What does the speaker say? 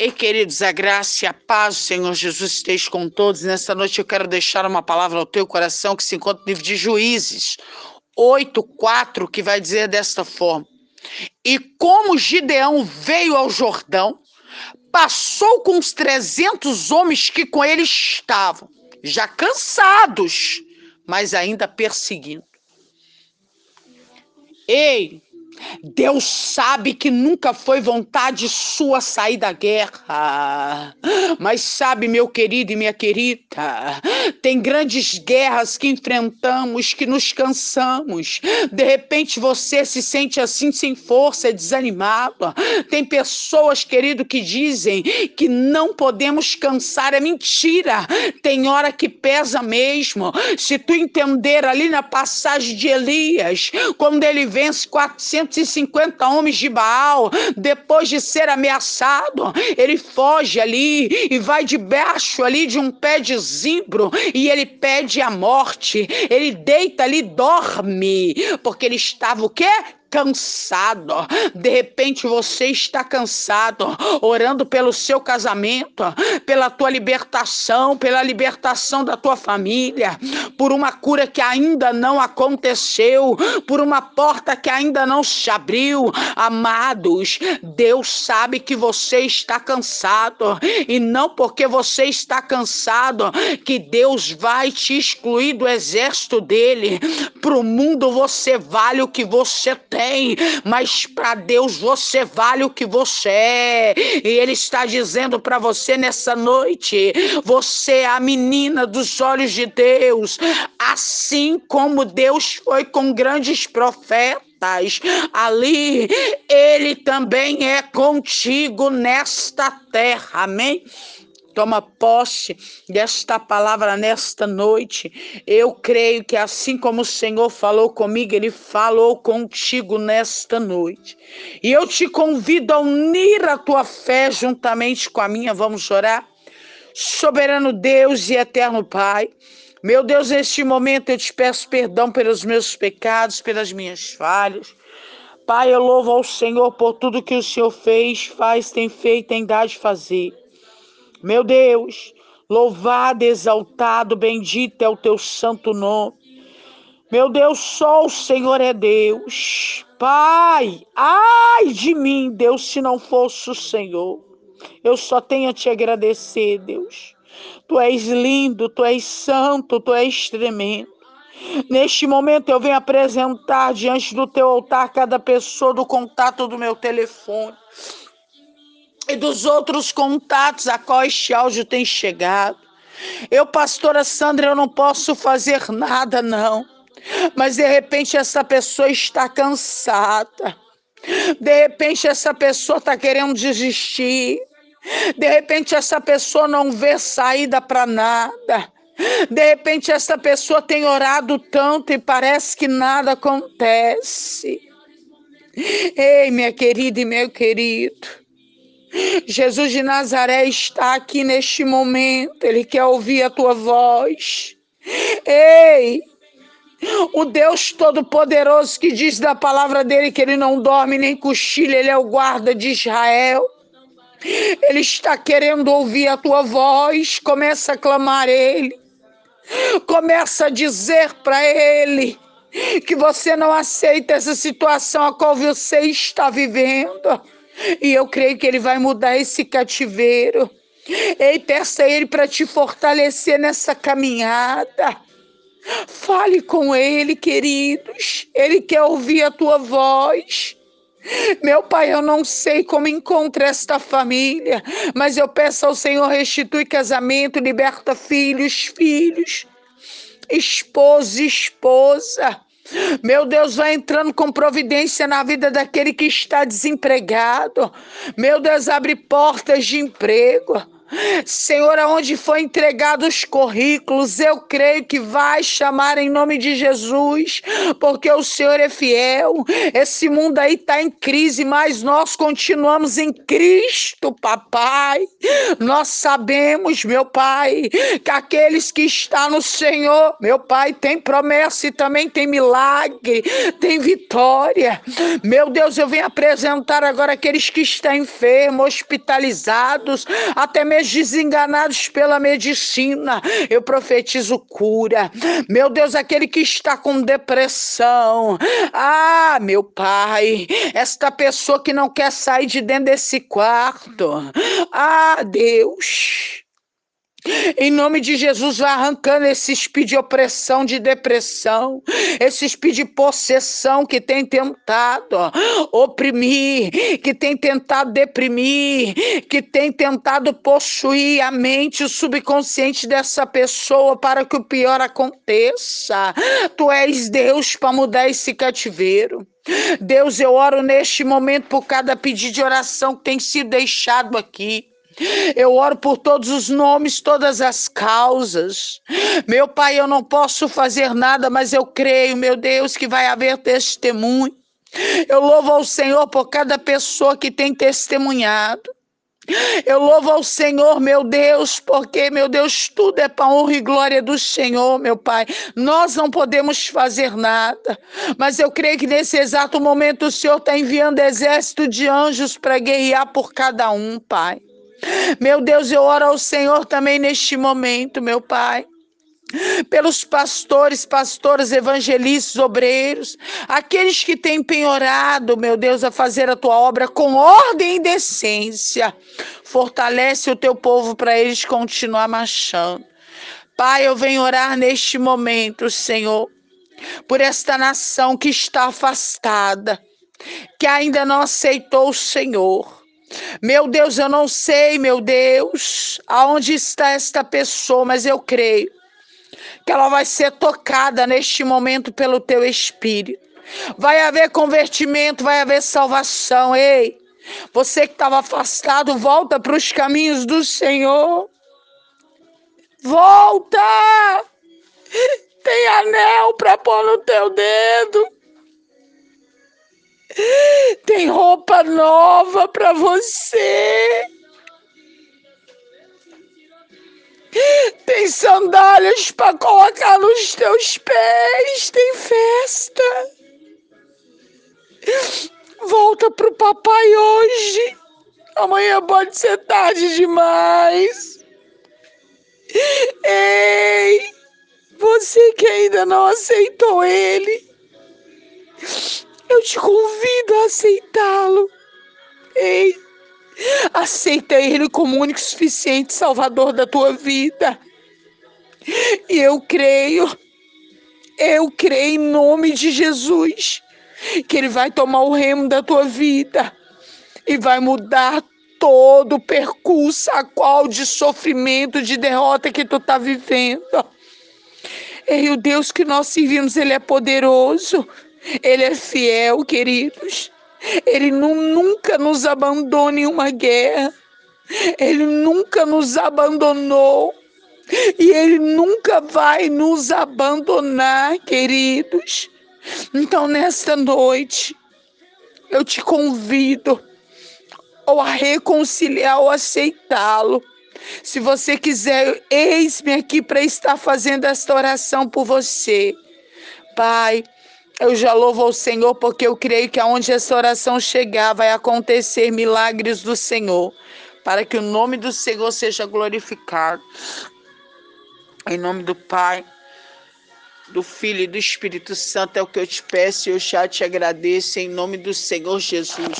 E queridos, a graça e a paz do Senhor Jesus esteja com todos. Nessa noite eu quero deixar uma palavra ao teu coração que se encontra no livro de Juízes 8, 4, que vai dizer desta forma: E como Gideão veio ao Jordão, passou com os 300 homens que com ele estavam, já cansados, mas ainda perseguindo. Ei, Deus sabe que nunca foi vontade sua sair da guerra. Mas sabe, meu querido e minha querida, tem grandes guerras que enfrentamos, que nos cansamos. De repente você se sente assim sem força, desanimado. Tem pessoas, querido, que dizem que não podemos cansar, é mentira. Tem hora que pesa mesmo. Se tu entender ali na passagem de Elias, quando ele vence 400 250 homens de Baal, depois de ser ameaçado, ele foge ali e vai debaixo ali de um pé de zimbro e ele pede a morte. Ele deita ali, dorme, porque ele estava o quê? Cansado. De repente você está cansado, orando pelo seu casamento, pela tua libertação, pela libertação da tua família, por uma cura que ainda não aconteceu, por uma porta que ainda não se abriu. Amados, Deus sabe que você está cansado e não porque você está cansado que Deus vai te excluir do exército dele. Para o mundo você vale o que você tem tem, mas para Deus você vale o que você é. E Ele está dizendo para você nessa noite: você é a menina dos olhos de Deus, assim como Deus foi com grandes profetas ali, Ele também é contigo nesta terra, amém? Toma posse desta palavra nesta noite. Eu creio que assim como o Senhor falou comigo, Ele falou contigo nesta noite. E eu te convido a unir a tua fé juntamente com a minha. Vamos orar? Soberano Deus e eterno Pai. Meu Deus, neste momento eu te peço perdão pelos meus pecados, pelas minhas falhas. Pai, eu louvo ao Senhor por tudo que o Senhor fez, faz, tem feito, tem dado de fazer. Meu Deus, louvado, exaltado, bendito é o teu santo nome. Meu Deus, só o Senhor é Deus. Pai, ai de mim, Deus, se não fosse o Senhor. Eu só tenho a te agradecer, Deus. Tu és lindo, tu és santo, tu és tremendo. Neste momento eu venho apresentar diante do teu altar cada pessoa do contato do meu telefone e dos outros contatos a qual este áudio tem chegado. Eu, pastora Sandra, eu não posso fazer nada, não. Mas de repente essa pessoa está cansada. De repente essa pessoa está querendo desistir. De repente essa pessoa não vê saída para nada. De repente essa pessoa tem orado tanto e parece que nada acontece. Ei, minha querida e meu querido, Jesus de Nazaré está aqui neste momento, ele quer ouvir a tua voz. Ei, o Deus Todo-Poderoso que diz da palavra dele que ele não dorme nem cochila, ele é o guarda de Israel. Ele está querendo ouvir a tua voz, começa a clamar ele. Começa a dizer para ele que você não aceita essa situação a qual você está vivendo e eu creio que Ele vai mudar esse cativeiro. Ei, peça a Ele para te fortalecer nessa caminhada. Fale com Ele, queridos. Ele quer ouvir a tua voz. Meu pai, eu não sei como encontrar esta família, mas eu peço ao Senhor restitui casamento, liberta filhos, filhos, esposo, esposa. Meu Deus, vai entrando com providência na vida daquele que está desempregado. Meu Deus, abre portas de emprego. Senhor, aonde foi entregado os currículos, eu creio que vai chamar em nome de Jesus, porque o Senhor é fiel. Esse mundo aí está em crise, mas nós continuamos em Cristo, papai. Nós sabemos, meu Pai, que aqueles que estão no Senhor, meu Pai, tem promessa e também tem milagre, tem vitória. Meu Deus, eu venho apresentar agora aqueles que estão enfermos, hospitalizados, até mesmo desenganados pela medicina. Eu profetizo cura. Meu Deus, aquele que está com depressão. Ah, meu Pai, esta pessoa que não quer sair de dentro desse quarto. Ah, Deus. Em nome de Jesus, vai arrancando esse espírito de opressão, de depressão, esse espírito de possessão que tem tentado oprimir, que tem tentado deprimir, que tem tentado possuir a mente, o subconsciente dessa pessoa para que o pior aconteça. Tu és Deus para mudar esse cativeiro. Deus, eu oro neste momento por cada pedido de oração que tem sido deixado aqui. Eu oro por todos os nomes, todas as causas. Meu Pai, eu não posso fazer nada, mas eu creio, meu Deus, que vai haver testemunho. Eu louvo ao Senhor por cada pessoa que tem testemunhado. Eu louvo ao Senhor, meu Deus, porque, meu Deus, tudo é para honra e glória do Senhor, meu Pai. Nós não podemos fazer nada, mas eu creio que nesse exato momento o Senhor está enviando exército de anjos para guerrear por cada um, Pai. Meu Deus, eu oro ao Senhor também neste momento, meu Pai pelos pastores, pastoras, evangelistas, obreiros, aqueles que têm penhorado, meu Deus, a fazer a tua obra com ordem e decência. Fortalece o teu povo para eles continuar marchando. Pai, eu venho orar neste momento, Senhor, por esta nação que está afastada, que ainda não aceitou o Senhor. Meu Deus, eu não sei, meu Deus, aonde está esta pessoa, mas eu creio que ela vai ser tocada neste momento pelo teu espírito. Vai haver convertimento, vai haver salvação. Ei, você que estava afastado, volta para os caminhos do Senhor. Volta! Tem anel para pôr no teu dedo. Tem roupa nova para você. Tem sandálias para colocar nos teus pés. Tem festa. Volta pro papai hoje. Amanhã pode ser tarde demais. Ei, você que ainda não aceitou ele. Eu te convido a aceitá-lo. Ei, aceita Ele como único suficiente Salvador da tua vida. E eu creio, eu creio em nome de Jesus, que Ele vai tomar o remo da tua vida e vai mudar todo o percurso a qual de sofrimento, de derrota que tu está vivendo. Ei, o Deus que nós servimos, Ele é poderoso. Ele é fiel, queridos. Ele não, nunca nos abandona em uma guerra. Ele nunca nos abandonou. E Ele nunca vai nos abandonar, queridos. Então, nesta noite, eu te convido ou a reconciliar ou aceitá-lo. Se você quiser, eis-me aqui para estar fazendo esta oração por você. Pai, eu já louvo ao Senhor porque eu creio que aonde essa oração chegar vai acontecer milagres do Senhor, para que o nome do Senhor seja glorificado. Em nome do Pai, do Filho e do Espírito Santo é o que eu te peço e eu já te agradeço em nome do Senhor Jesus.